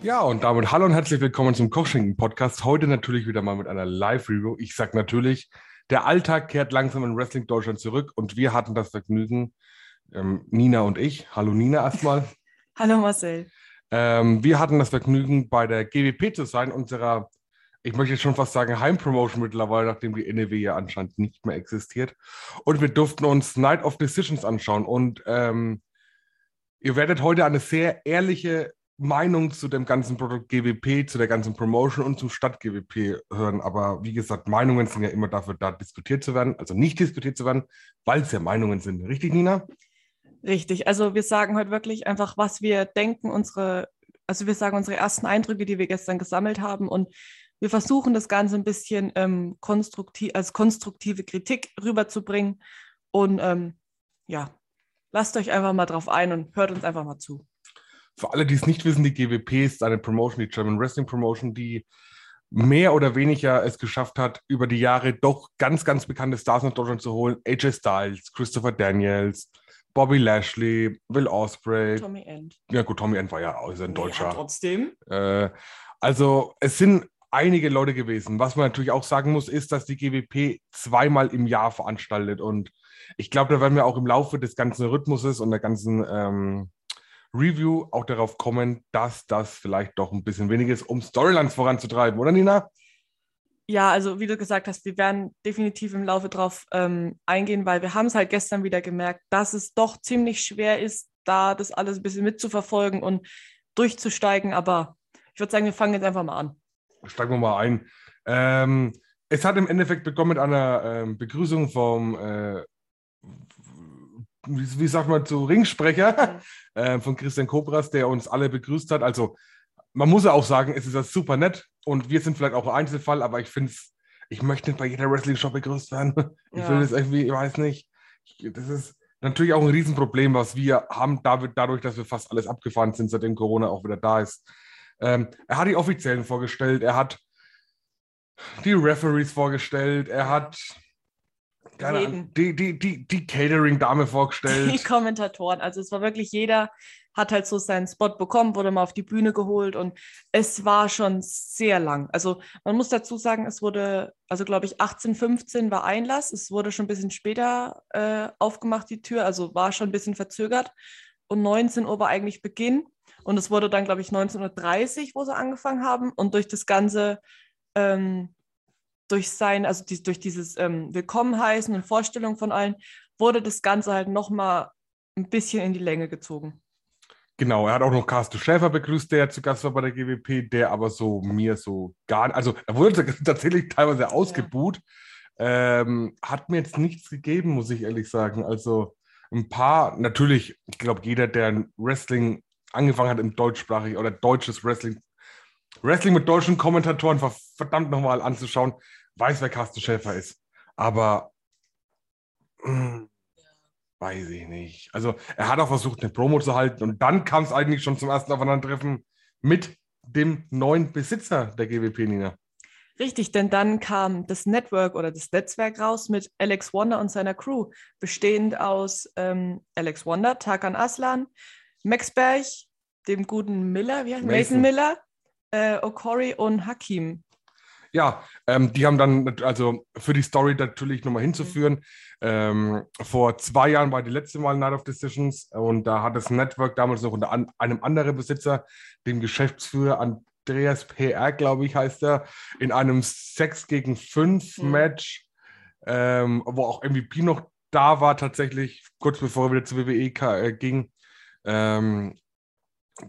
Ja, und damit hallo und herzlich willkommen zum Kochschinken Podcast. Heute natürlich wieder mal mit einer Live-Review. Ich sag natürlich, der Alltag kehrt langsam in Wrestling Deutschland zurück und wir hatten das Vergnügen, ähm, Nina und ich. Hallo Nina erstmal. Hallo Marcel. Ähm, wir hatten das Vergnügen, bei der GWP zu sein, unserer, ich möchte jetzt schon fast sagen, Heimpromotion mittlerweile, nachdem die NEW ja anscheinend nicht mehr existiert. Und wir durften uns Night of Decisions anschauen. Und ähm, ihr werdet heute eine sehr ehrliche Meinung zu dem ganzen Produkt GWP, zu der ganzen Promotion und zum Stadt GWP hören. Aber wie gesagt, Meinungen sind ja immer dafür da, diskutiert zu werden, also nicht diskutiert zu werden, weil es ja Meinungen sind. Richtig, Nina? Richtig. Also wir sagen heute wirklich einfach, was wir denken, unsere, also wir sagen unsere ersten Eindrücke, die wir gestern gesammelt haben und wir versuchen das Ganze ein bisschen ähm, konstruktiv, als konstruktive Kritik rüberzubringen. Und ähm, ja, lasst euch einfach mal drauf ein und hört uns einfach mal zu. Für alle, die es nicht wissen, die GWP ist eine Promotion, die German Wrestling Promotion, die mehr oder weniger es geschafft hat, über die Jahre doch ganz, ganz bekannte Stars nach Deutschland zu holen. AJ Styles, Christopher Daniels, Bobby Lashley, Will Ospreay. Tommy End. Ja gut, Tommy End war ja auch ein Deutscher. Ja, trotzdem. Äh, also es sind einige Leute gewesen. Was man natürlich auch sagen muss, ist, dass die GWP zweimal im Jahr veranstaltet. Und ich glaube, da werden wir auch im Laufe des ganzen Rhythmuses und der ganzen ähm, Review auch darauf kommen, dass das vielleicht doch ein bisschen wenig ist, um Storylines voranzutreiben, oder Nina? Ja, also wie du gesagt hast, wir werden definitiv im Laufe drauf ähm, eingehen, weil wir haben es halt gestern wieder gemerkt, dass es doch ziemlich schwer ist, da das alles ein bisschen mitzuverfolgen und durchzusteigen. Aber ich würde sagen, wir fangen jetzt einfach mal an. Steigen wir mal ein. Ähm, es hat im Endeffekt begonnen mit einer ähm, Begrüßung vom, äh, wie, wie, sagt man, zu Ringsprecher mhm. äh, von Christian Kobras, der uns alle begrüßt hat. Also man muss ja auch sagen, es ist ja super nett und wir sind vielleicht auch ein Einzelfall, aber ich finde es, ich möchte nicht bei jeder Wrestling-Shop begrüßt werden. Ich ja. will das irgendwie, ich weiß nicht. Das ist natürlich auch ein Riesenproblem, was wir haben, dadurch, dass wir fast alles abgefahren sind, seitdem Corona auch wieder da ist. Ähm, er hat die Offiziellen vorgestellt, er hat die Referees vorgestellt, er hat Ahnung, die, die, die, die Catering-Dame vorgestellt. Die Kommentatoren. Also es war wirklich jeder, hat halt so seinen Spot bekommen, wurde mal auf die Bühne geholt und es war schon sehr lang. Also man muss dazu sagen, es wurde, also glaube ich, 1815 war Einlass. Es wurde schon ein bisschen später äh, aufgemacht, die Tür, also war schon ein bisschen verzögert. Und 19 Uhr war eigentlich Beginn. Und es wurde dann, glaube ich, 19.30 Uhr, wo sie angefangen haben. Und durch das Ganze ähm, durch sein, also die, durch dieses ähm, Willkommen heißen und Vorstellung von allen, wurde das Ganze halt nochmal ein bisschen in die Länge gezogen. Genau, er hat auch noch Carsten Schäfer begrüßt, der zu Gast war bei der GWP, der aber so mir so gar also er wurde tatsächlich teilweise ausgebuht. Ja. Ähm, hat mir jetzt nichts gegeben, muss ich ehrlich sagen. Also ein paar, natürlich, ich glaube, jeder, der Wrestling angefangen hat im deutschsprachig oder deutsches Wrestling, Wrestling mit deutschen Kommentatoren verdammt nochmal anzuschauen, weiß, wer Carsten Schäfer ist. Aber mh, hm, weiß ich nicht. Also er hat auch versucht, eine Promo zu halten und dann kam es eigentlich schon zum ersten Aufeinandertreffen mit dem neuen Besitzer der GWP, Nina. Richtig, denn dann kam das Network oder das Netzwerk raus mit Alex Wonder und seiner Crew, bestehend aus ähm, Alex Wonder, Tarkan Aslan, Max Berg, dem guten Miller, wie heißt Mason, Mason Miller, äh, Okori und Hakim. Ja, ähm, die haben dann, also für die Story natürlich nochmal hinzuführen. Mhm. Ähm, vor zwei Jahren war die letzte Mal Night of Decisions und da hat das Network damals noch unter an, einem anderen Besitzer, dem Geschäftsführer Andreas PR, glaube ich, heißt er, in einem 6 gegen 5 mhm. Match, ähm, wo auch MVP noch da war, tatsächlich, kurz bevor er wieder zur WWE äh, ging, ähm,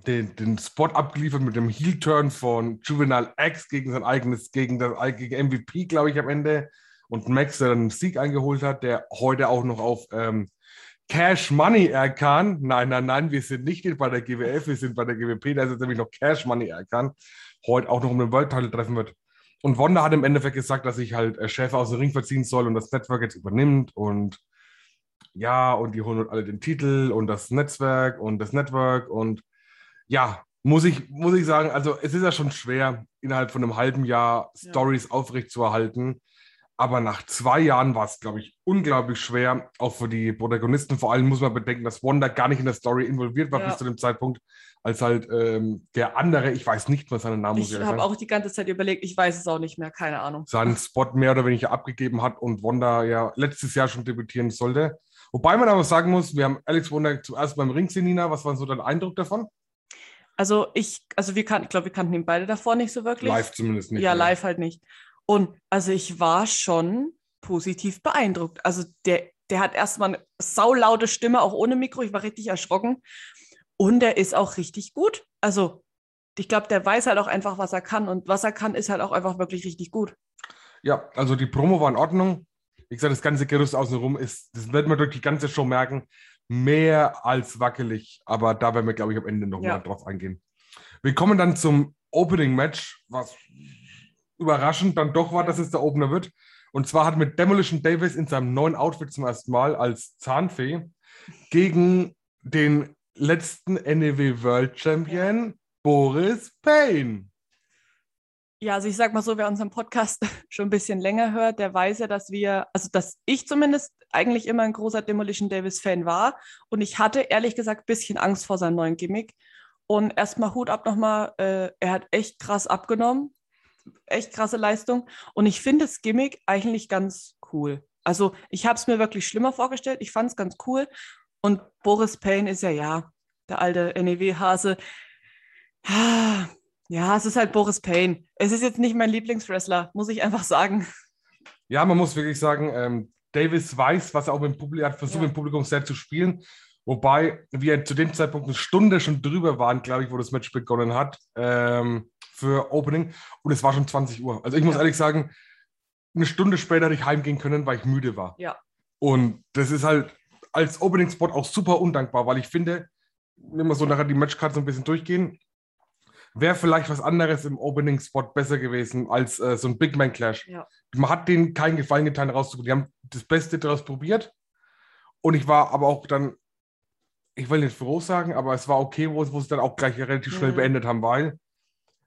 den, den Spot abgeliefert mit dem Heel-Turn von Juvenile X gegen sein eigenes, gegen das gegen MVP, glaube ich, am Ende. Und Max, der dann einen Sieg eingeholt hat, der heute auch noch auf ähm, Cash Money erkannt. Nein, nein, nein, wir sind nicht bei der GWF, wir sind bei der GWP, da ist jetzt nämlich noch Cash Money erkannt. Heute auch noch um den World Title treffen wird. Und Wanda hat im Endeffekt gesagt, dass sich halt äh, Schäfer aus dem Ring verziehen soll und das Network jetzt übernimmt. Und ja, und die holen alle den Titel und das Netzwerk und das Network und ja, muss ich, muss ich sagen, also es ist ja schon schwer, innerhalb von einem halben Jahr Stories ja. aufrechtzuerhalten. Aber nach zwei Jahren war es, glaube ich, unglaublich schwer, auch für die Protagonisten. Vor allem muss man bedenken, dass Wanda gar nicht in der Story involviert war Ja. bis zu dem Zeitpunkt, als halt ähm, der andere, ich weiß nicht mehr seinen Namen, Ich habe auch die ganze Zeit überlegt, ich weiß es auch nicht mehr, keine Ahnung. seinen Spot mehr oder weniger abgegeben hat und Wanda ja letztes Jahr schon debütieren sollte. Wobei man aber sagen muss, wir haben Alex Wonder zuerst beim Ring gesehen, Nina. Was war so dein Eindruck davon? Also ich, also wir kannten, ich glaube, wir kannten ihn beide davor nicht so wirklich. Live zumindest nicht. ja, ne? live halt nicht. Und also ich war schon positiv beeindruckt. Also der, der hat erstmal eine saulaute Stimme, auch ohne Mikro. Ich war richtig erschrocken. Und er ist auch richtig gut. Also ich glaube, der weiß halt auch einfach, was er kann. Und was er kann, ist halt auch einfach wirklich richtig gut. Ja, also die Promo war in Ordnung. Wie gesagt, das ganze Gerüst außenrum ist, das wird man durch die ganze Show merken, mehr als wackelig. Aber da werden wir, glaube ich, am Ende nochmal Ja. drauf eingehen. Wir kommen dann zum Opening-Match, was überraschend dann doch war, dass es der Opener wird. Und zwar hat mit Demolition Davis in seinem neuen Outfit zum ersten Mal als Zahnfee gegen den letzten NEW World Champion Boris Payne. Ja, also ich sag mal so, wer unseren Podcast schon ein bisschen länger hört, der weiß ja, dass wir, also dass ich zumindest eigentlich immer ein großer Demolition Davis-Fan war. Und ich hatte ehrlich gesagt ein bisschen Angst vor seinem neuen Gimmick. Und erstmal Hut ab nochmal, äh, er hat echt krass abgenommen. Echt krasse Leistung. Und ich finde das Gimmick eigentlich ganz cool. Also ich habe es mir wirklich schlimmer vorgestellt. Ich fand es ganz cool. Und Boris Payne ist ja, ja, der alte NEW-Hase. Ja, es ist halt Boris Payne. Es ist jetzt nicht mein Lieblingswrestler, muss ich einfach sagen. Ja, man muss wirklich sagen, ähm, Davis weiß, was er auch mit dem Publikum hat, versucht Ja. mit dem Publikum sehr zu spielen. Wobei wir zu dem Zeitpunkt eine Stunde schon drüber waren, glaube ich, wo das Match begonnen hat ähm, für Opening. Und es war schon 20 Uhr. Also ich muss Ja. ehrlich sagen, eine Stunde später hätte ich heimgehen können, weil ich müde war. Ja. Und das ist halt als Opening-Spot auch super undankbar, weil ich finde, wenn wir so nachher die Matchcard so ein bisschen durchgehen, wäre vielleicht was anderes im Opening-Spot besser gewesen als äh, so ein Big Man Clash. Ja. Man hat denen keinen Gefallen getan, rauszubringen. Die haben das Beste daraus probiert. Und ich war aber auch dann, ich will nicht froh sagen, aber es war okay, wo, wo sie dann auch gleich relativ schnell Mhm. beendet haben, weil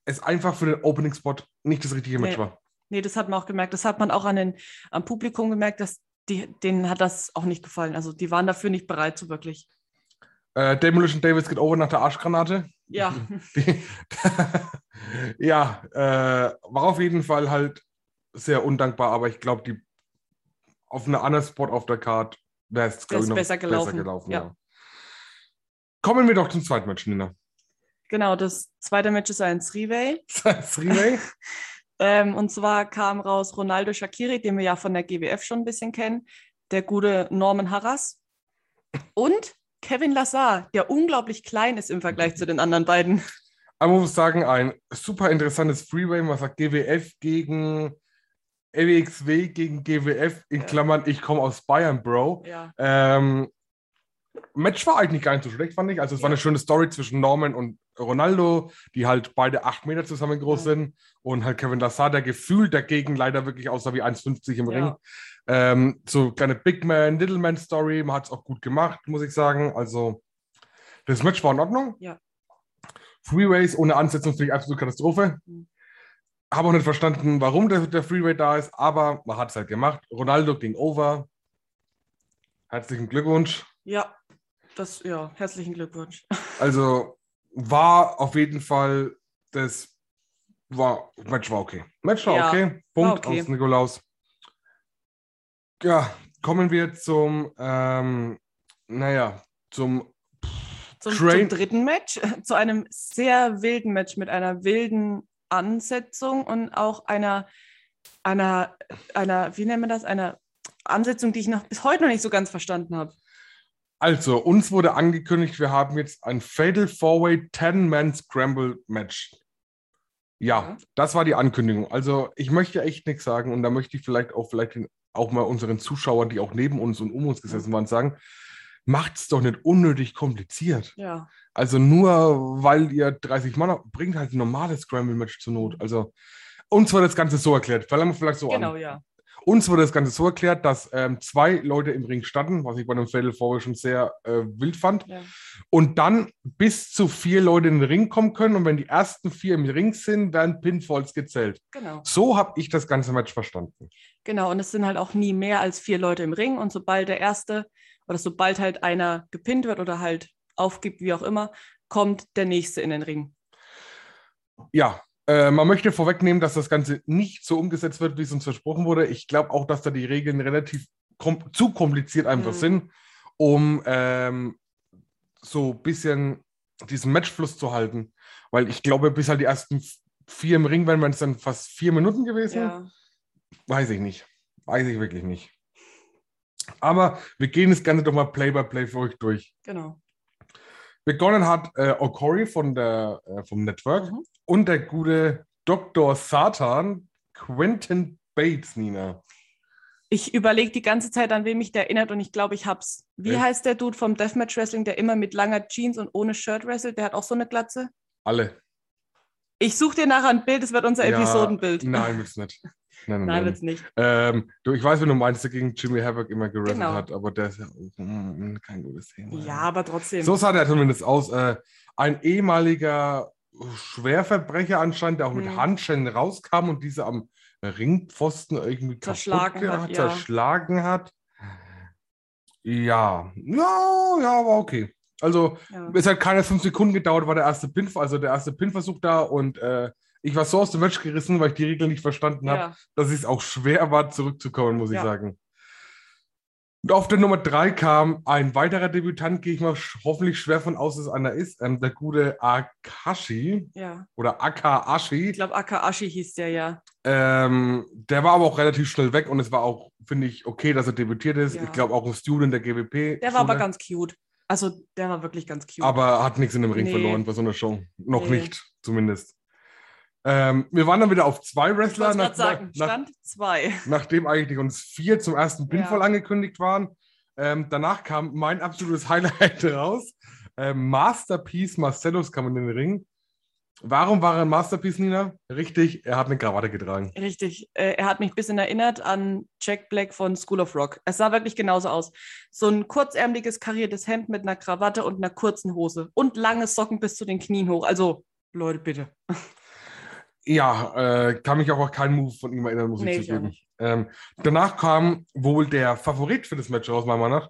es einfach für den Opening-Spot nicht das richtige Match Nee. war. Nee, das hat man auch gemerkt. Das hat man auch an den, am Publikum gemerkt, dass die, denen hat das auch nicht gefallen. Also die waren dafür nicht bereit, so wirklich. Äh, Demolition Davis geht over nach der Arschgranate. Ja, Die, ja, äh, war auf jeden Fall halt sehr undankbar, aber ich glaube, die auf einer anderen Spot auf der Card wäre es, glaube Wär's ich, noch besser gelaufen, gelaufen ja. ja. Kommen wir doch zum zweiten Match, Nina. genau. Das zweite Match ist ein Three-Way. Three-Way? Ähm, und zwar kam raus Ronaldo Shakiri, den wir ja von der GWF schon ein bisschen kennen, der gute Norman Harras und Kevin Lazar, der unglaublich klein ist im Vergleich zu den anderen beiden. Aber muss sagen, ein super interessantes Freeway. Man sagt GWF gegen LWXW gegen GWF, in Ja. Klammern, ich komme aus Bayern, Bro. Ja, Ähm, Match war eigentlich gar nicht so schlecht, fand ich. Also es war Ja. eine schöne Story zwischen Norman und Ronaldo, die halt beide acht Meter zusammen groß Ja. sind. Und halt Kevin Lassar, der gefühlt dagegen leider wirklich aussah wie 1,50 im. Ring. Ähm, so kleine Big Man, Little Man Story. Man hat es auch gut gemacht, muss ich sagen. Also das Match war in Ordnung. Ja. Freeways ohne Ansetzung finde ich absolute Katastrophe. Mhm. Habe auch nicht verstanden, warum der, der Freeway da ist, aber man hat es halt gemacht. Ronaldo ging over. Herzlichen Glückwunsch. ja, das, ja, herzlichen Glückwunsch. Also war auf jeden Fall das war Match war okay. Match war Ja, okay. Punkt okay. aus Nikolaus. Ja, kommen wir zum ähm, naja, zum Zum, zum dritten Match, zu einem sehr wilden Match mit einer wilden Ansetzung und auch einer, einer, einer, wie nennen wir das, einer Ansetzung, die ich noch bis heute noch nicht so ganz verstanden habe. Also, uns wurde angekündigt, wir haben jetzt ein Fatal Four-Way 10-Man Scramble Match. Ja, Ja. das war die Ankündigung. Also, ich möchte echt nichts sagen und da möchte ich vielleicht auch vielleicht den, auch mal unseren Zuschauern, die auch neben uns und um uns gesessen waren, sagen, macht es doch nicht unnötig kompliziert. Ja, Also nur weil ihr 30 Mann habt, bringt halt ein normales Scramble-Match zur Not. Also uns war das Ganze so erklärt. Fangen wir vielleicht so genau, an. ja. Uns wurde das Ganze so erklärt, dass ähm, zwei Leute im Ring standen, was ich bei einem Fatal Four schon sehr äh, wild fand. Ja. Und dann bis zu vier Leute in den Ring kommen können. Und wenn die ersten vier im Ring sind, werden Pinfalls gezählt. Genau. So habe ich das ganze Match verstanden. Genau, und es sind halt auch nie mehr als vier Leute im Ring. Und sobald der erste oder sobald halt einer gepinnt wird oder halt aufgibt, wie auch immer, kommt der nächste in den Ring. Ja, äh, man möchte vorwegnehmen, dass das Ganze nicht so umgesetzt wird, wie es uns versprochen wurde. Ich glaube auch, dass da die Regeln relativ kom zu kompliziert einfach Mhm. sind, um ähm, so ein bisschen diesen Matchfluss zu halten. Weil ich glaube, bis halt die ersten vier im Ring wären, wären es dann fast vier Minuten gewesen. Ja, Weiß ich nicht. Weiß ich wirklich nicht. Aber wir gehen das Ganze doch mal Play by Play für euch durch. genau. Begonnen hat äh, Okori von der, äh, vom Network Mhm. und der gute Dr. Satan, Quentin Bates, Nina. Ich überlege die ganze Zeit, an wem mich der erinnert und ich glaube, ich hab's. Wie Wer? heißt der Dude vom Deathmatch Wrestling, der immer mit langer Jeans und ohne Shirt wrestelt? Der hat auch so eine Glatze. Alle. Ich suche dir nachher ein Bild, das wird unser Ja, Episodenbild. Nein, wird's nicht. Nein, nein, Nein, wird's nicht. Ähm, du, ich weiß, wenn du meinst, der gegen Jimmy Havoc immer gerasselt Genau. hat, aber der ist ja auch mm, kein gutes Thema. Ja, aber trotzdem. So sah der zumindest aus. Äh, ein ehemaliger Schwerverbrecher anscheinend, der auch mit Mhm. Handschellen rauskam und diese am Ringpfosten irgendwie Zerschlagen kaputt hat, ge- ja. zerschlagen hat. Ja, ja, ja, aber okay. Also, ja. es hat keine fünf Sekunden gedauert, war der erste Pin, also der erste Pinversuch da und äh, ich war so aus dem Match gerissen, weil ich die Regeln nicht verstanden habe, ja. dass es auch schwer war, zurückzukommen, muss ich Ja. sagen. Und auf der Nummer drei kam ein weiterer Debütant, gehe ich mal hoffentlich schwer von aus, dass einer ist, ähm, der gute Akashi ja. oder Akaashi. Ich glaube, Akaashi hieß der ja. Ähm, der war aber auch relativ schnell weg und es war auch, finde ich, okay, dass er debütiert ist. Ja. Ich glaube auch ein Student der GWP. Der war aber ganz cute. Also, der war wirklich ganz cute. Aber hat nichts in dem Ring Nee. verloren bei so einer Show. Noch Nee. nicht, zumindest. Ähm, wir waren dann wieder auf zwei Wrestler, nach, sagen, nach, Stand zwei. nachdem eigentlich uns vier zum ersten Pinfall Ja. angekündigt waren. Ähm, danach kam mein absolutes Highlight raus. Ähm, Masterpiece Marcellus kam in den Ring. Warum war er ein Masterpiece, Nina? Richtig, er hat eine Krawatte getragen. Richtig. Äh, er hat mich ein bisschen erinnert an Jack Black von School of Rock. Es sah wirklich genauso aus. So ein kurzärmeliges, kariertes Hemd mit einer Krawatte und einer kurzen Hose. Und lange Socken bis zu den Knien hoch. Also, Leute, bitte. Ja, äh, kann mich auch keinen Move von ihm erinnern, muss Nee, ich zugeben. Ähm, danach kam wohl der Favorit für das Match raus, meiner Meinung nach.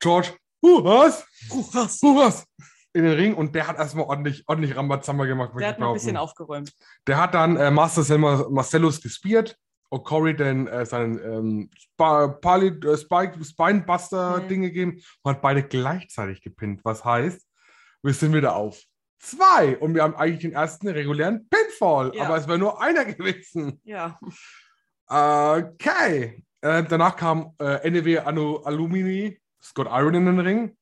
George, was? Was? Uh, was? In den Ring und der hat erstmal ordentlich, ordentlich Rambazamba gemacht. Der hat mal ein bisschen aufgeräumt. Der hat dann äh, Master Selma, Marcellus gespiert, O'Cory dann äh, seinen ähm, äh, Spike, Spinebuster-Ding Mhm. gegeben und hat beide gleichzeitig gepinnt. Was heißt, wir sind wieder auf zwei und wir haben eigentlich den ersten regulären Pinfall, Ja. aber es wäre nur einer gewesen. Ja. Okay. Äh, danach kam äh, NEW Anu Alumini, Scott Iron in den Ring.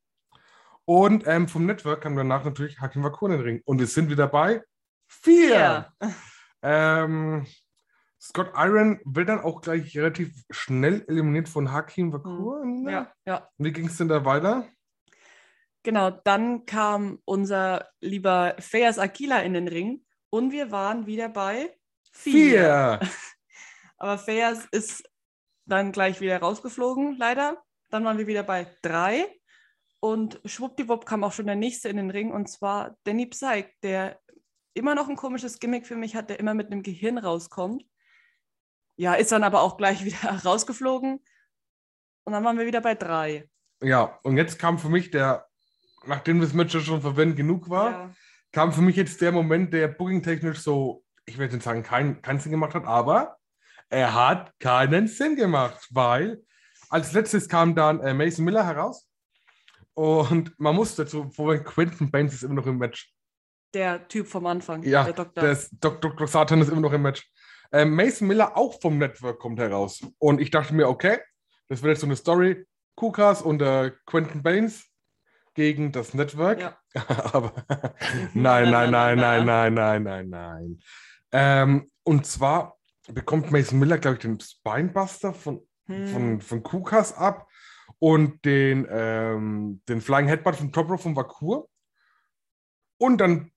Und ähm, vom Network kam danach natürlich Hakim Wakun in den Ring. Und wir sind wieder bei vier. Ja. Ähm, Scott Iron wird dann auch gleich relativ schnell eliminiert von Hakim Wakur. Ja, ja. Wie ging es denn da weiter? Genau, dann kam unser lieber Feas Aquila in den Ring und wir waren wieder bei vier. Aber Feas ist dann gleich wieder rausgeflogen, leider. Dann waren wir wieder bei drei. Und schwuppdiwupp kam auch schon der nächste in den Ring und zwar Danny Psych, der immer noch ein komisches Gimmick für mich hat, der immer mit einem Gehirn rauskommt. Ja, ist dann aber auch gleich wieder rausgeflogen. Und dann waren wir wieder bei drei. Ja, und jetzt kam für mich der, nachdem das Match schon verwendet genug war, Ja. kam für mich jetzt der Moment, der booking-technisch so, ich will jetzt sagen, keinen keinen Sinn gemacht hat, aber er hat keinen Sinn gemacht, weil als letztes kam dann äh, Mason Miller heraus und man muss dazu vorweg, Quentin Baines ist immer noch im Match. Der Typ vom Anfang, Ja, der Doktor. Der Dok Dr. Satan ist immer noch im Match. Ähm, Mason Miller auch vom Network kommt heraus. Und ich dachte mir, okay, das wird jetzt so eine Story. Kukas und äh, Quentin Baines gegen das Network. Ja. Aber nein, nein, nein, nein, nein, nein, nein, nein. Ähm, und zwar bekommt Mason Miller, glaube ich, den Spinebuster von, Hm. von, von Kukas ab und den, ähm, den Flying Headbutt von Top Rope von Vakur. Und dann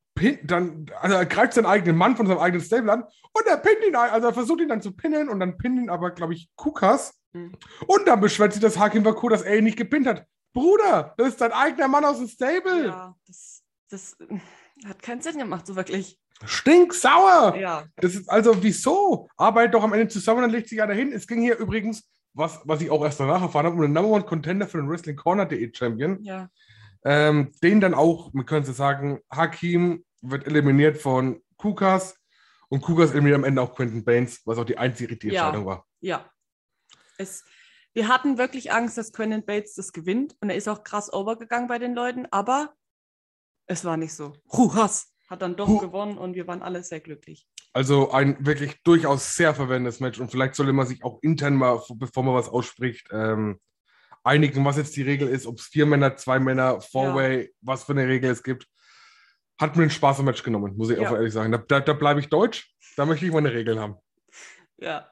dann, also er greift seinen eigenen Mann von seinem eigenen Stable an und er pinnt ihn, also er versucht ihn dann zu pinnen und dann pinnt ihn aber, glaube ich, Kukas. Hm. Und dann beschwert sich das Hakim Baku, dass er ihn nicht gepinnt hat. Bruder, das ist dein eigener Mann aus dem Stable. Ja, das, das äh, hat keinen Sinn gemacht, so wirklich. Stinksauer. Ja. Das ist also, wieso? Arbeitet doch am Ende zusammen, dann legt sich einer hin. Es ging hier übrigens, was, was ich auch erst danach erfahren habe, um den Number One Contender für den Wrestling Corner.de Champion. Ja. Ähm, den dann auch, man könnte sagen, Hakim wird eliminiert von Kukas und Kukas eliminiert am Ende auch Quentin Baines, was auch die einzige richtige Ja. Entscheidung war. Ja. Es, wir hatten wirklich Angst, dass Quentin Bates das gewinnt. Und er ist auch krass overgegangen bei den Leuten, aber es war nicht so. Huhas hat dann doch Hu- gewonnen und wir waren alle sehr glücklich. Also ein wirklich durchaus sehr verwendetes Match und vielleicht sollte man sich auch intern mal, bevor man was ausspricht, ähm, einigen, was jetzt die Regel ist, ob es vier Männer, zwei Männer, Four-Way, was für eine Regel es gibt. Hat mir einen Spaß im Match genommen, muss ich Ja. auch ehrlich sagen. Da, da, da bleibe ich deutsch, da möchte ich meine Regeln haben. Ja.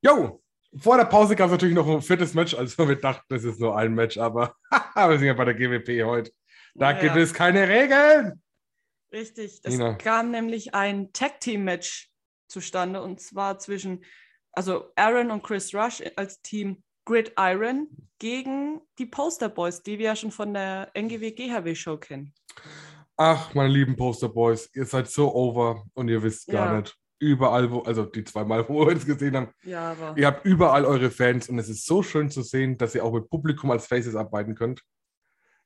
Jo, vor der Pause gab es natürlich noch ein viertes Match, also wir dachten, es ist nur ein Match, aber wir sind ja bei der GWP heute. Da Ja. gibt es keine Regeln. Richtig. Es Nina. kam nämlich ein Tag-Team-Match zustande und zwar zwischen, also Aaron und Chris Rush als Team Grid Iron gegen die Poster Boys, die wir ja schon von der NGW GHW Show kennen. Ach, meine lieben Posterboys, ihr seid so over und ihr wisst gar Ja. nicht. Überall, wo, also die zwei Mal, wo wir uns gesehen haben, Ja, ihr habt überall eure Fans und es ist so schön zu sehen, dass ihr auch mit Publikum als Faces arbeiten könnt.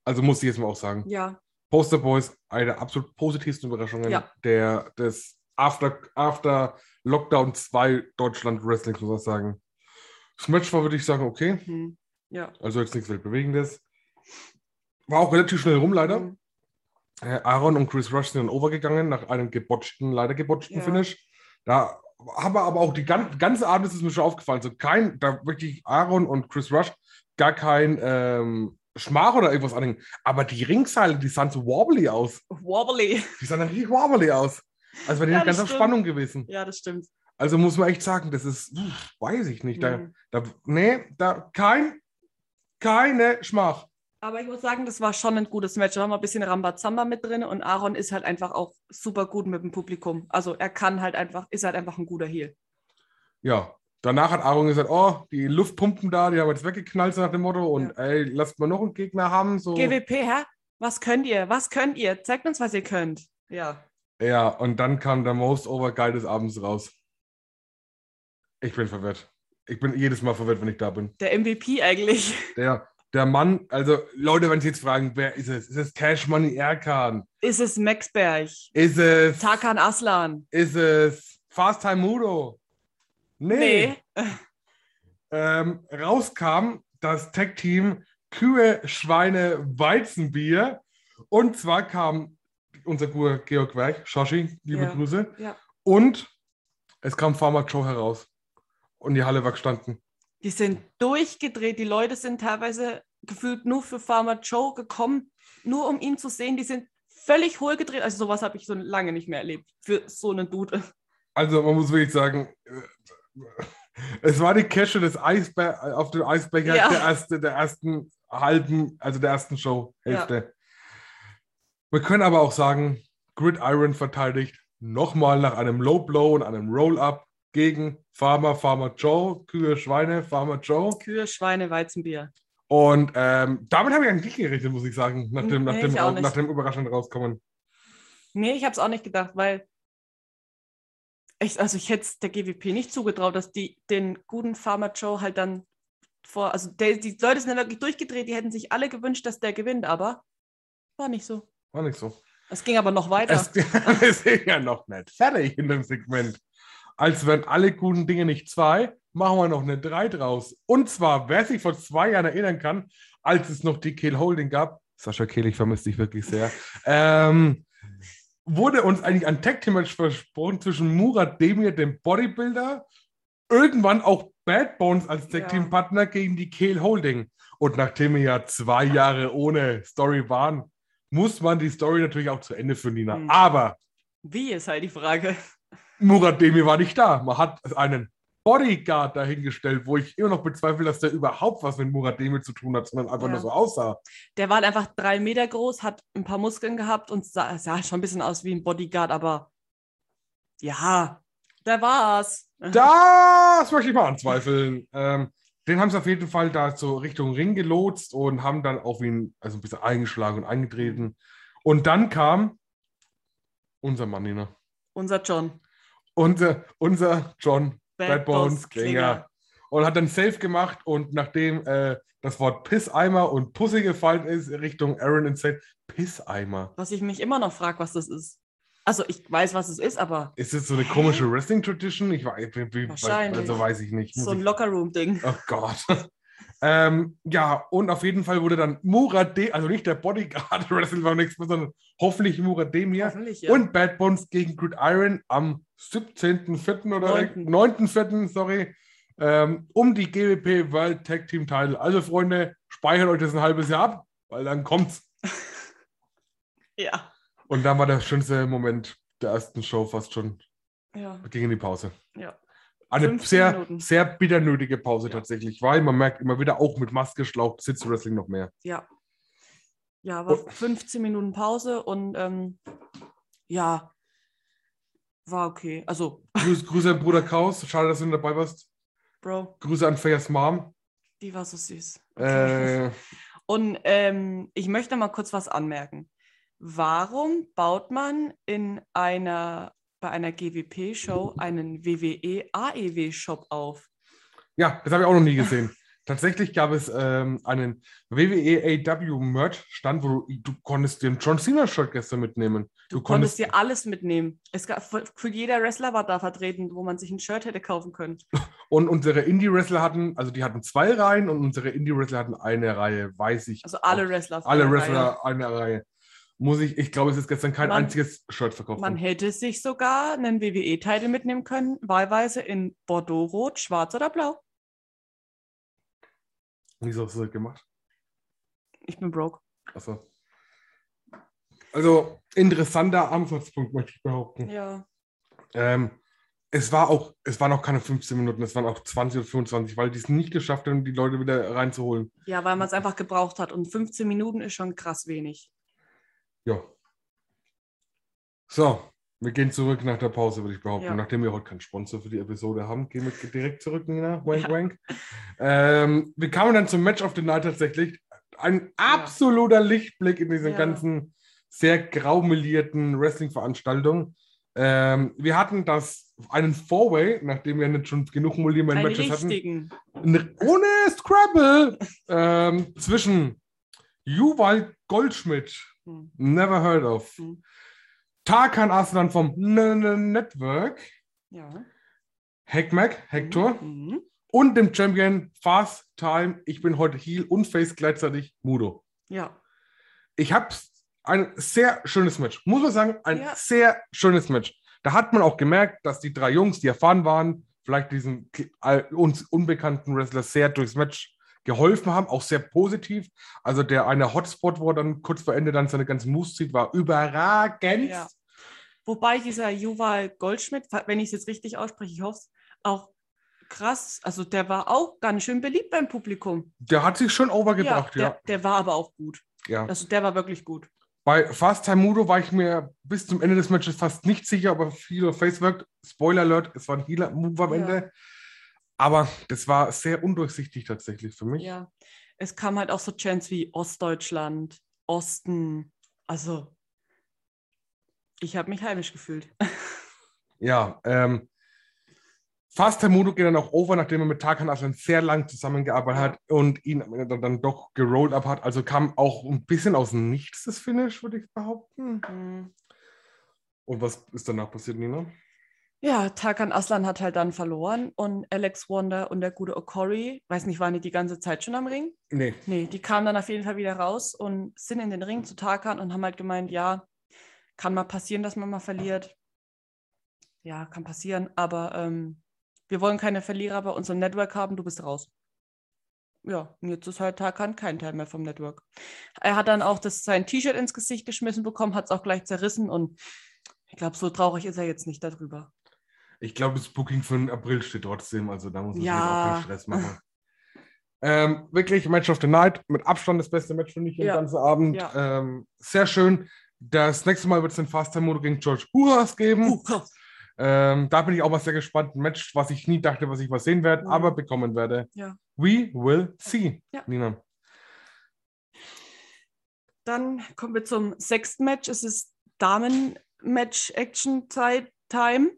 Also muss ich jetzt mal auch sagen. ja, Posterboys, eine der absolut positivsten Überraschungen Ja. der, des After, After Lockdown 2 Deutschland Wrestlings, muss man sagen. Das Match war, würde ich sagen, okay. hm, ja. Also jetzt nichts Weltbewegendes. War auch relativ schnell rum, leider. hm, Äh, Aaron und Chris Rush sind dann overgegangen nach einem gebotchten, leider gebotchten Ja. Finish. Da haben wir aber auch die gan ganze Abend ist es mir schon aufgefallen. So kein, da wirklich Aaron und Chris Rush gar kein ähm, Schmach oder irgendwas anhängen. Aber die Ringseile, die sahen so wobbly aus. Wobbly. Die sahen richtig wobbly aus. Also wäre die Ja, ganze stimmt. Spannung gewesen. Ja, das stimmt. Also muss man echt sagen, das ist, weiß ich nicht. Da, Hm. da, nee, da kein, keine Schmach. Aber ich muss sagen, das war schon ein gutes Match. Da haben wir ein bisschen Rambazamba mit drin und Aaron ist halt einfach auch super gut mit dem Publikum. Also er kann halt einfach, ist halt einfach ein guter Heel. Ja, danach hat Aaron gesagt, oh, die Luftpumpen da, die haben jetzt weggeknallt, so nach dem Motto. Und Ja. ey, lasst mal noch einen Gegner haben. So. GWP, hä? Was könnt ihr? Was könnt ihr? Zeigt uns, was ihr könnt. Ja. Ja, und dann kam der Most Over Guy des Abends raus. Ich bin verwirrt. Ich bin jedes Mal verwirrt, wenn ich da bin. Der MVP eigentlich. Der, der Mann, also Leute, wenn Sie jetzt fragen, wer ist es? Ist es Cash Money Erkan? Ist es Max Berg? Ist es, Tarkan Aslan? ist es Fast Time Mudo? Nee. Nee. ähm, rauskam das Tech-Team Kühe, Schweine, Weizenbier. Und zwar kam unser guter Georg Werch, Shoshi, liebe Ja. Grüße. Ja. Und es kam Pharma Joe heraus. Und die Halle war gestanden. Die sind durchgedreht. Die Leute sind teilweise gefühlt nur für Farmer Joe gekommen, nur um ihn zu sehen. Die sind völlig hohl gedreht. Also sowas habe ich so lange nicht mehr erlebt. Für so einen Dude. Also man muss wirklich sagen, äh, es war die Cache des Eisber auf dem Eisbecher Ja. der, erste, der ersten halben, also der ersten Show-Hälfte. Wir können aber auch sagen, Gridiron verteidigt nochmal nach einem Low Blow und einem Roll-Up gegen Farmer, Farmer Joe, Kühe, Schweine, Farmer Joe. Kühe, Schweine, Weizenbier. Und ähm, damit habe ich eigentlich nicht gerechnet, muss ich sagen, nach dem, nach Nee, dem, nach dem überraschenden Rauskommen. Nee, ich habe es auch nicht gedacht, weil ich, also ich hätte es der GWP nicht zugetraut, dass die den guten Farmer Joe halt dann vor, also der, die Leute sind ja wirklich durchgedreht, die hätten sich alle gewünscht, dass der gewinnt, aber war nicht so. War nicht so. Es ging aber noch weiter. Es, wir sind ja noch nicht fertig in dem Segment. Als wären alle guten Dinge nicht zwei, machen wir noch eine drei draus. Und zwar, wer sich vor zwei Jahren erinnern kann, als es noch die Kehl Holding gab, Sascha Kehl, ich vermisse dich wirklich sehr, ähm, wurde uns eigentlich ein Tag Team Match versprochen zwischen Murat Demir, dem Bodybuilder, irgendwann auch Bad Bones als Tag Team Partner gegen die Kehl Holding. Und nachdem wir ja zwei Jahre ohne Story waren, muss man die Story natürlich auch zu Ende führen, Nina. Hm. Aber Wie ist halt die Frage. Murat Demir war nicht da. Man hat einen Bodyguard dahingestellt, wo ich immer noch bezweifle, dass der überhaupt was mit Murademi zu tun hat, sondern einfach Ja. nur so aussah. Der war halt einfach drei Meter groß, hat ein paar Muskeln gehabt und sah, sah schon ein bisschen aus wie ein Bodyguard, aber ja, der war's. Das möchte ich mal anzweifeln. Ähm, den haben sie auf jeden Fall da so Richtung Ring gelotst und haben dann auf ihn also ein bisschen eingeschlagen und eingetreten. Und dann kam unser Mann, Nina. Unser John. Unser, unser John Bad, Bones Klinger. Und hat dann Safe gemacht und nachdem äh, das Wort Pisseimer und Pussy gefallen ist, Richtung Aaron und Seth, Pisseimer. Was ich mich immer noch frage, was das ist. Also ich weiß, was es ist, aber Ist das so eine komische Wrestling-Tradition? Ich weiß, Wahrscheinlich. also weiß ich nicht. Muss so ein Lockerroom-Ding. Oh Gott. Ähm, ja, und auf jeden Fall wurde dann Murade, also nicht der Bodyguard Wrestling beim nächsten Mal, sondern hoffentlich Murademir Hoffentlich, ja. und Bad Bones gegen Gridiron am 17.04. oder Neunten. 9.04., sorry, ähm, um die GWP World Tag Team Title. Also Freunde, speichert euch das ein halbes Jahr ab, weil dann kommt's. ja. Und dann war der schönste Moment der ersten Show fast schon. Ja. ging in die Pause. Ja. Eine 15 sehr, Minuten. sehr bitter nötige Pause Ja. tatsächlich, weil man merkt immer wieder, auch mit Maske schlaucht sitzt Wrestling noch mehr. Ja. Ja, war Und- 15 Minuten Pause und ähm, ja, war okay. Also, Grüß, Grüße an Bruder Kraus, schade, dass du nicht dabei warst. Bro, Grüße an Fayas Mom. die war so süß. Äh, Und ähm, ich möchte mal kurz was anmerken. Warum baut man in einer, bei einer GWP-Show einen WWE-AEW-Shop auf? ja, das habe ich auch noch nie gesehen. Tatsächlich gab es ähm, einen WWE AW Merch Stand, wo du, du konntest den John Cena Shirt gestern mitnehmen. Du, konntest dir alles mitnehmen. Es gab, für, für jeder Wrestler war da vertreten, wo man sich ein Shirt hätte kaufen können. und unsere Indie Wrestler hatten, also die hatten zwei Reihen und unsere Indie Wrestler hatten eine Reihe, weiß ich. Also alle. Wrestler. alle Wrestler eine Reihe. Muss ich, ich glaube, es ist gestern kein Man- einziges Shirt verkauft. Man hätte sich sogar einen WWE-Titel mitnehmen können, wahlweise in Bordeaux-Rot, Schwarz oder Blau. Wieso hast du das gemacht? Ich bin broke. Achso. Also, interessanter Ansatzpunkt, möchte ich behaupten. Ja. Ähm, es war auch, es waren auch keine 15 Minuten, es waren auch 20 oder 25, weil die es nicht geschafft haben, die Leute wieder reinzuholen. Ja, weil man es einfach gebraucht hat. Und 15 Minuten ist schon krass wenig. Ja. So, wir gehen zurück nach der Pause, würde ich behaupten. Ja. Nachdem wir heute keinen Sponsor für die Episode haben, gehen wir direkt zurück, Nina. Wank, Ja. wank. Ähm, wir kamen dann zum Match of the Night tatsächlich. Ein absoluter Lichtblick in dieser Ja. ganzen sehr graumelierten Wrestling-Veranstaltung. Ähm, wir hatten das, einen Four-Way, nachdem wir nicht schon genug Einen Mulliman-Matches hatten. N- ohne Scrabble ähm, zwischen Juwald Goldschmidt, Hm. never heard of, Hm. Tarkan Aslan vom Network, Ja. Hackmack, Hector Mhm. und dem Champion Fast Time, ich bin heute Heel und Face gleichzeitig Mudo. Ja. Ich habe ein sehr schönes Match, muss man sagen, ein Ja. sehr schönes Match. Da hat man auch gemerkt, dass die drei Jungs, die erfahren waren, vielleicht diesen uns unbekannten Wrestler sehr durchs Match geholfen haben, auch sehr positiv. Also der eine Hotspot, wo er dann kurz vor Ende dann seine ganzen Moves zieht, war überragend. Ja. Wobei dieser Juval Goldschmidt, wenn ich es jetzt richtig ausspreche, ich hoffe es, auch krass, also der war auch ganz schön beliebt beim Publikum. Der hat sich schon overgebracht, ja. Der, der war aber auch gut. ja. Also der war wirklich gut. Bei Fast Time Mudo war ich mir bis zum Ende des Matches fast nicht sicher, ob er viel oder Face wirkt. Spoiler Alert, es war ein Healer-Move am Ja. Ende. Aber das war sehr undurchsichtig tatsächlich für mich. Ja. Es kam halt auch so Chants wie Ostdeutschland, Osten. Also ich habe mich heimisch gefühlt. Ja, ähm, Fast Mudo geht dann auch over, nachdem er mit Tarkan Aslan sehr lang zusammengearbeitet hat und ihn dann, doch gerollt up hat. Also kam auch ein bisschen aus dem Nichts das Finish, würde ich behaupten. Hm. Und was ist danach passiert, Nina? Ja, Tarkan Aslan hat halt dann verloren und Alex Wonder und der gute Okori, weiß nicht, waren die die ganze Zeit schon am Ring? Nee. Nee, die kamen dann auf jeden Fall wieder raus und sind in den Ring zu Tarkan und haben halt gemeint, ja, kann mal passieren, dass man mal verliert. Ja, kann passieren, aber ähm, wir wollen keine Verlierer bei unserem Network haben, du bist raus. Ja, und jetzt ist halt Tarkan kein Teil mehr vom Network. Er hat dann auch das, sein T-Shirt ins Gesicht geschmissen bekommen, hat es auch gleich zerrissen und ich glaube, so traurig ist er jetzt nicht darüber. Ich glaube, das Booking für den April steht trotzdem, also da muss sich Ja. jetzt auch keinen Stress machen. ähm, wirklich Match of the Night, mit Abstand das beste Match, finde ich, den Ja. ganzen Abend. Ja. Ähm, sehr schön. Das nächste Mal wird es den Fast Time Modo gegen George Buras geben. Uh, Ähm, da bin ich auch mal sehr gespannt. Ein Match, was ich nie dachte, was ich mal sehen werde, Mhm. aber bekommen werde. Ja. We will see. Ja. Nina. Dann kommen wir zum sechsten Match. Es ist Damen-Match-Action-Time.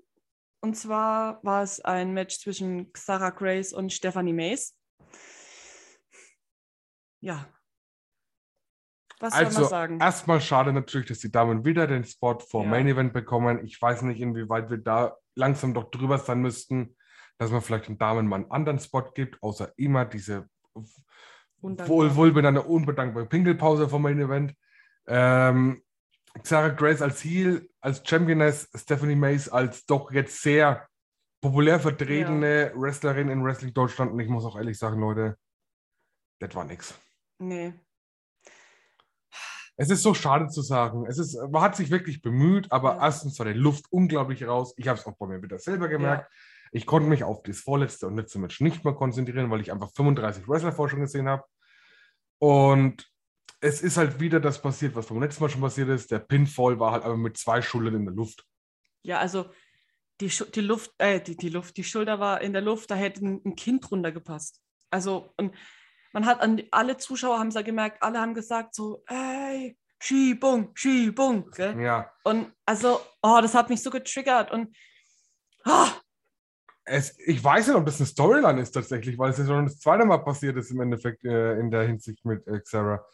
Und zwar war es ein Match zwischen Sarah Grace und Stephanie Mays. Ja. Was soll Also, man sagen? erstmal schade natürlich, dass die Damen wieder den Spot vor Ja. Main Event bekommen. Ich weiß nicht, inwieweit wir da langsam doch drüber sein müssten, dass man vielleicht den Damen mal einen anderen Spot gibt, außer immer diese wohl, wohl mit einer unbedankbaren Pinkelpause vom Main Event. Ähm, Sarah Grace als Heel, als Championess, Stephanie Mays als doch jetzt sehr populär vertretene Wrestlerin in Wrestling Deutschland. Und ich muss auch ehrlich sagen, Leute, das war nix. Nee. Es ist so schade zu sagen. Es ist, man hat sich wirklich bemüht, aber Ja. erstens war die Luft unglaublich raus. Ich habe es auch bei mir wieder selber gemerkt. Ich konnte mich auf das vorletzte und letzte Match nicht mehr konzentrieren, weil ich einfach 35 Wrestler-Forschung gesehen habe. Und es ist halt wieder das passiert, was beim letzten Mal schon passiert ist. Der Pinfall war halt aber mit zwei Schultern in der Luft. Ja, also die, Schu- die Luft, äh, die, die Luft, die Schulter war in der Luft, da hätte ein, ein Kind runtergepasst. Also, und man hat an alle Zuschauer haben es ja gemerkt, alle haben gesagt so, ey, Schiebung, Schiebung. Gell? Ja, Und also, oh, das hat mich so getriggert und ah, es, ich weiß nicht, ob das eine Storyline ist tatsächlich, weil es ja schon das zweite Mal passiert ist im Endeffekt äh, in der Hinsicht mit äh, Xara.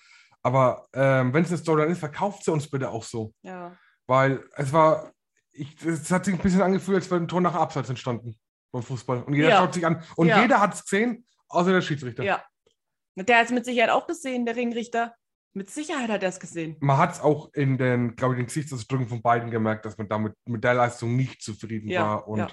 Aber ähm, wenn es eine Storyline ist, verkauft sie uns bitte auch so. ja, Weil es war, ich, es hat sich ein bisschen angefühlt, als wäre ein Tor nach Abseits entstanden beim Fußball. Und jeder Ja. schaut sich an. Und Ja. jeder hat es gesehen, außer der Schiedsrichter. ja. Der hat es mit Sicherheit auch gesehen, der Ringrichter. Mit Sicherheit hat er es gesehen. Man hat es auch in den, glaube ich, den Gesichtsausdrücken von beiden gemerkt, dass man damit mit der Leistung nicht zufrieden Ja, war. Und ja.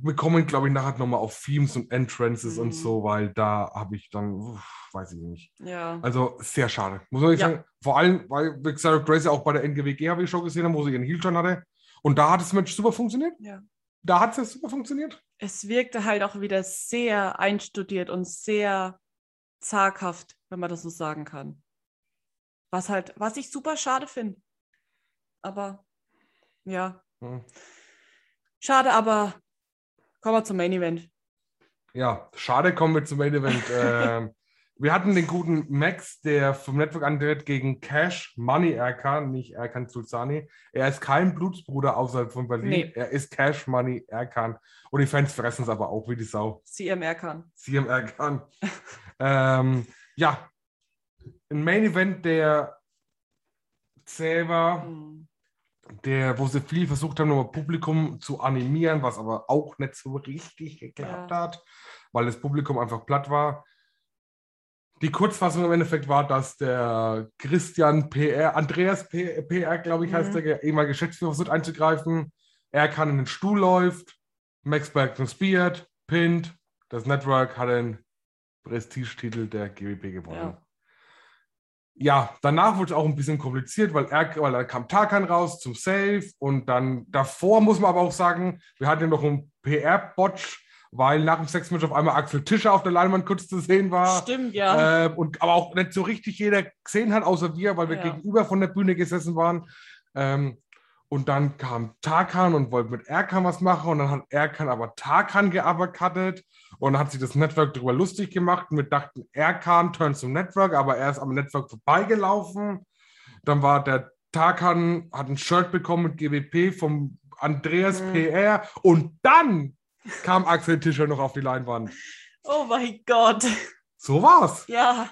Wir kommen, glaube ich, nachher nochmal auf Themes und Entrances Mhm. und so, weil da habe ich dann, uff, weiß ich nicht. Ja. Also sehr schade. Muss man Ja. sagen, vor allem, weil wir Sarah Grace ja auch bei der NGWG habe ich schon gesehen haben, wo sie ihren Heel-Turn hatte. Und da hat das Match super funktioniert. Ja. Da hat es super funktioniert. es wirkte halt auch wieder sehr einstudiert und sehr zaghaft, wenn man das so sagen kann. Was halt, was ich super schade finde. Aber ja, Hm. schade, aber kommen wir zum Main Event. Ja, schade, kommen wir zum Main Event. ähm, wir hatten den guten Max, der vom Network antritt gegen Cash Money Erkan, nicht Erkan Sulzani. Er ist kein Blutsbruder außerhalb von Berlin. Nee. Er ist Cash Money Erkan. Und die Fans fressen es aber auch wie die Sau. CMR kann. CM Erkan. ähm, ja, ein Main Event, der zäh war. Hm. Der, wo sie viel versucht haben, nochmal Publikum zu animieren, was aber auch nicht so richtig geklappt hat, weil das Publikum einfach platt war. Die Kurzfassung im Endeffekt war, dass der Christian PR, Andreas PR, glaube ich, heißt Mhm. der ehemalige Geschäftsführer, versucht einzugreifen. Er kann in den Stuhl läuft, Max Berg Speared, pinnt. Das Network hat den Prestigetitel der GWP gewonnen. Ja. Ja, danach wurde es auch ein bisschen kompliziert, weil, er, weil dann kam Tarkan raus zum Save und dann davor muss man aber auch sagen, wir hatten ja noch einen PR-Botch, weil nach dem Sexmatch auf einmal Axel Tischer auf der Leinwand kurz zu sehen war. Stimmt, ja. Ähm, und aber auch nicht so richtig jeder gesehen hat, außer wir, weil wir Ja. gegenüber von der Bühne gesessen waren. Ähm, und dann kam Tarkan und wollte mit Erkan was machen und dann hat Erkan aber Tarkan geuppercuttet und dann hat sich das Network darüber lustig gemacht und wir dachten, Erkan turnt zum Network, aber er ist am Network vorbeigelaufen. Dann war der Tarkan, hat ein Shirt bekommen mit GWP vom Andreas Mhm. PR und dann kam Axel Tischer noch auf die Leinwand. oh mein Gott. So war's. Ja.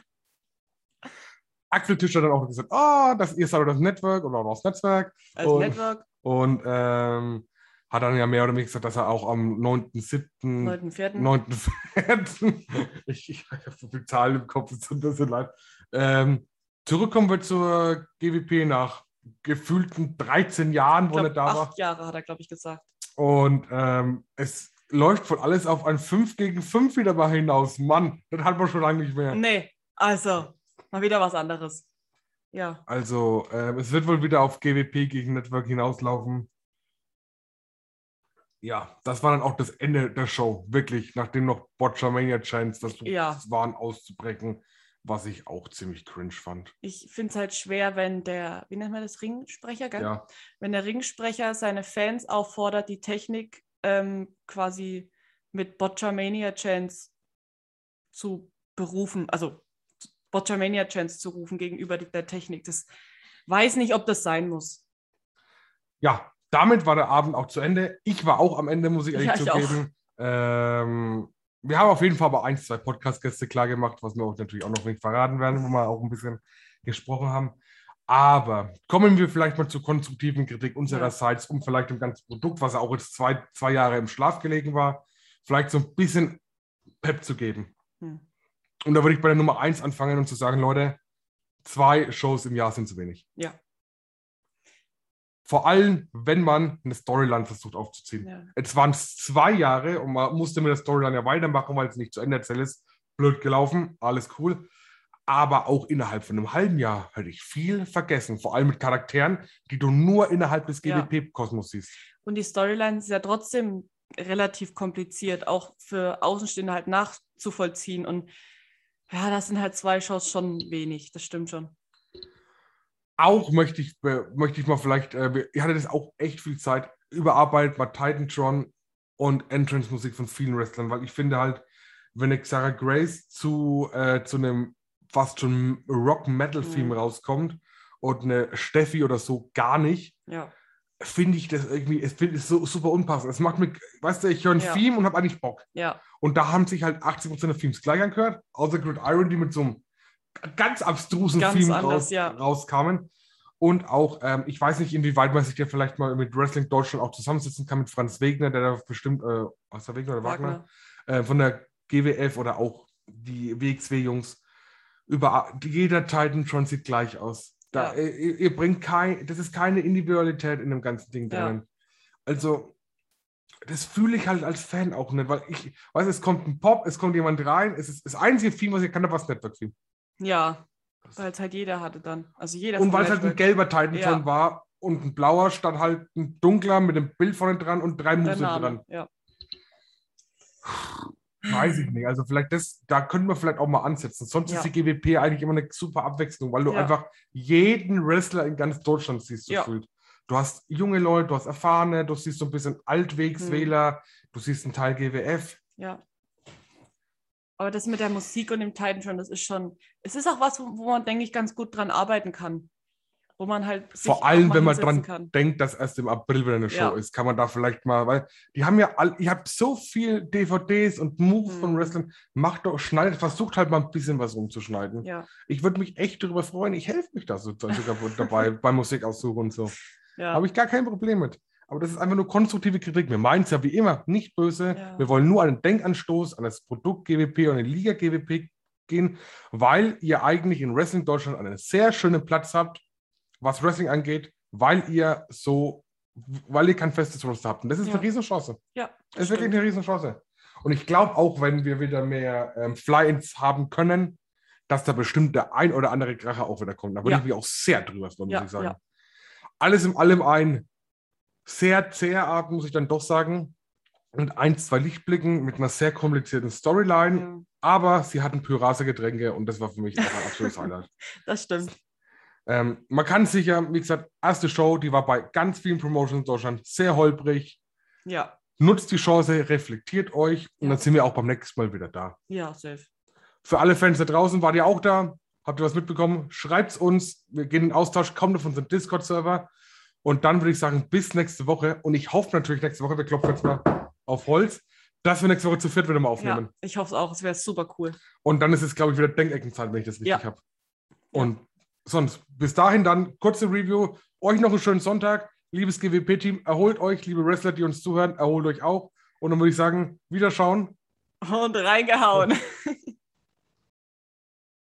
Axel Tischer dann auch gesagt, ah, das ihr seid das Network oder das Netzwerk. Also Und- Network, Und ähm, hat dann ja mehr oder weniger gesagt, dass er auch am 9.7., 9.4. 9.4., ich, ich habe so viel Zahlen im Kopf, es tut mir so leid, ähm, zurückkommen wird zur GWP nach gefühlten 13 Jahren, wo er da war. acht Jahre hat er, glaube ich, gesagt. Und ähm, es läuft von alles auf ein 5 gegen 5 wieder mal hinaus. Mann, das hat man schon lange nicht mehr. Nee, also, mal wieder was anderes. Ja. Also, ähm, es wird wohl wieder auf GWP gegen Network hinauslaufen. ja, das war dann auch das Ende der Show. Wirklich, nachdem noch Botchamania Chance das Ja. waren, auszubrechen, was ich auch ziemlich cringe fand. Ich finde es halt schwer, wenn der, wie nennt man das, Ringsprecher, gell? Ja, Wenn der Ringsprecher seine Fans auffordert, die Technik ähm, quasi mit Botchamania Chance zu berufen, also Botchamania Chance zu rufen gegenüber der Technik. Das weiß nicht, ob das sein muss. ja, damit war der Abend auch zu Ende. Ich war auch am Ende, muss ich ehrlich Ja, ich zugeben. Ähm, wir haben auf jeden Fall aber ein, zwei Podcast-Gäste klar gemacht, was wir auch natürlich auch noch nicht verraten werden, wo wir auch ein bisschen gesprochen haben. Aber kommen wir vielleicht mal zur konstruktiven Kritik unsererseits, um vielleicht dem ganzen Produkt, was ja auch jetzt zwei, zwei Jahre im Schlaf gelegen war, vielleicht so ein bisschen Pep zu geben. Und da würde ich bei der Nummer eins anfangen und zu sagen, Leute, zwei Shows im Jahr sind zu wenig. Ja. Vor allem, wenn man eine Storyline versucht aufzuziehen. Ja. Jetzt waren es zwei Jahre und man musste mit der Storyline ja weitermachen, weil es nicht zu Ende erzählt ist. Blöd gelaufen, alles cool. Aber auch innerhalb von einem halben Jahr hätte ich viel vergessen. Vor allem mit Charakteren, die du nur innerhalb des. GWP-Kosmos siehst. Und die Storyline ist ja trotzdem relativ kompliziert, auch für Außenstehende halt nachzuvollziehen. Und ja, das sind halt zwei Shows schon wenig, das stimmt schon. Auch möchte ich, äh, möchte ich mal vielleicht, äh, ihr hattet das auch echt viel Zeit, überarbeitet mal Titantron und Entrance-Musik von vielen Wrestlern, weil ich finde halt, wenn eine Sarah Grace zu, äh, zu einem fast schon Rock-Metal-Theme Mhm. rauskommt und eine Steffi oder so gar nicht, Ja, finde ich das irgendwie, es finde ich so super unpassend. Es macht mir, weißt du, ich höre ein Ja. Theme und habe eigentlich Bock. ja, Und da haben sich halt 80% der Themes gleich angehört, außer Grid Iron, die mit so einem ganz abstrusen Ganz Theme anders, raus, ja. rauskamen. Und auch, ähm, ich weiß nicht, inwieweit man sich da vielleicht mal mit Wrestling Deutschland auch zusammensetzen kann mit Franz Wegner, der da bestimmt, äh, was der Wegner oder Wagner, Wagner. Äh, von der GWF oder auch die WXW-Jungs. Über jeder Titan sieht gleich aus. Da, Ja. ihr, ihr bringt kein, das ist keine Individualität in dem ganzen Ding Ja. drinnen. Also, das fühle ich halt als Fan auch nicht, weil ich weiß, es kommt ein Pop, es kommt jemand rein, es ist das einzige Theme, was ich kann, das Network-Theme. Ja, weil es halt jeder hatte dann. Also jeder Und weil es halt ein Network. gelber Titan Ja. war und ein blauer statt halt ein dunkler mit einem Bild vorne dran und drei Name. dran. Ja. Weiß ich nicht. Also vielleicht das, da können wir vielleicht auch mal ansetzen. Sonst Ja. ist die GWP eigentlich immer eine super Abwechslung, weil du Ja. einfach jeden Wrestler in ganz Deutschland siehst, Ja. gefühlt. Du hast junge Leute, du hast Erfahrene, du siehst so ein bisschen Altwegswähler, du siehst einen Teil GWF. Ja. Aber das mit der Musik und dem Titan schon, das ist schon, es ist auch was, wo, wo man, denke ich, ganz gut dran arbeiten kann. Wo man halt Vor allem, wenn man dran kann. denkt, dass erst im April wieder eine Show Ja. ist, kann man da vielleicht mal, weil die haben ja all, ich habe so viel DVDs und Moves von Mhm. Wrestlern, macht doch, schneidet, versucht halt mal ein bisschen was rumzuschneiden. Ja, Ich würde mich echt darüber freuen, ich helfe mich da so, sogar dabei, bei Musikaussuche und so. ja. Habe ich gar kein Problem mit. Aber das ist einfach nur konstruktive Kritik. Wir meinen es ja wie immer nicht böse. Ja. Wir wollen nur einen Denkanstoß an das Produkt GWP und die Liga GWP gehen, weil ihr eigentlich in Wrestling Deutschland einen sehr schönen Platz habt, was Wrestling angeht, weil ihr so, weil ihr kein festes Roster habt. Und das ist Ja. eine Riesenchance. ja, Das ist wirklich eine Riesenchance. Und ich glaube auch, wenn wir wieder mehr ähm, Fly-Ins haben können, dass da bestimmt der ein oder andere Kracher auch wieder kommt. Da würde Ja. ich mich auch sehr drüber freuen, muss ich sagen. Alles in allem ein sehr zäher Abend, muss ich dann doch sagen. Und ein, zwei Lichtblicken mit einer sehr komplizierten Storyline. ja, Aber sie hatten Pyrase-Getränke und das war für mich auch ein absolutes Highlight. das stimmt. Ähm, man kann sicher, wie gesagt, erste Show, die war bei ganz vielen Promotions in Deutschland sehr holprig. Ja, Nutzt die Chance, reflektiert euch und Ja. dann sind wir auch beim nächsten Mal wieder da. ja, safe. Für alle Fans da draußen, wart ihr auch da? Habt ihr was mitbekommen? Schreibt es uns. Wir gehen in Austausch, kommt auf unseren Discord-Server. Und dann würde ich sagen, bis nächste Woche. Und ich hoffe natürlich nächste Woche, wir klopfen jetzt mal auf Holz, dass wir nächste Woche zu viert wieder mal aufnehmen. Ja, ich hoffe es auch. Es wäre super cool. Und dann ist es, glaube ich, wieder Denkeckenzeit, wenn ich das richtig Ja. habe. Und sonst, bis dahin dann kurze Review. Euch noch einen schönen Sonntag. Liebes GWP-Team, erholt euch. Liebe Wrestler, die uns zuhören, erholt euch auch. Und dann würde ich sagen, Wiederschauen. Und reingehauen.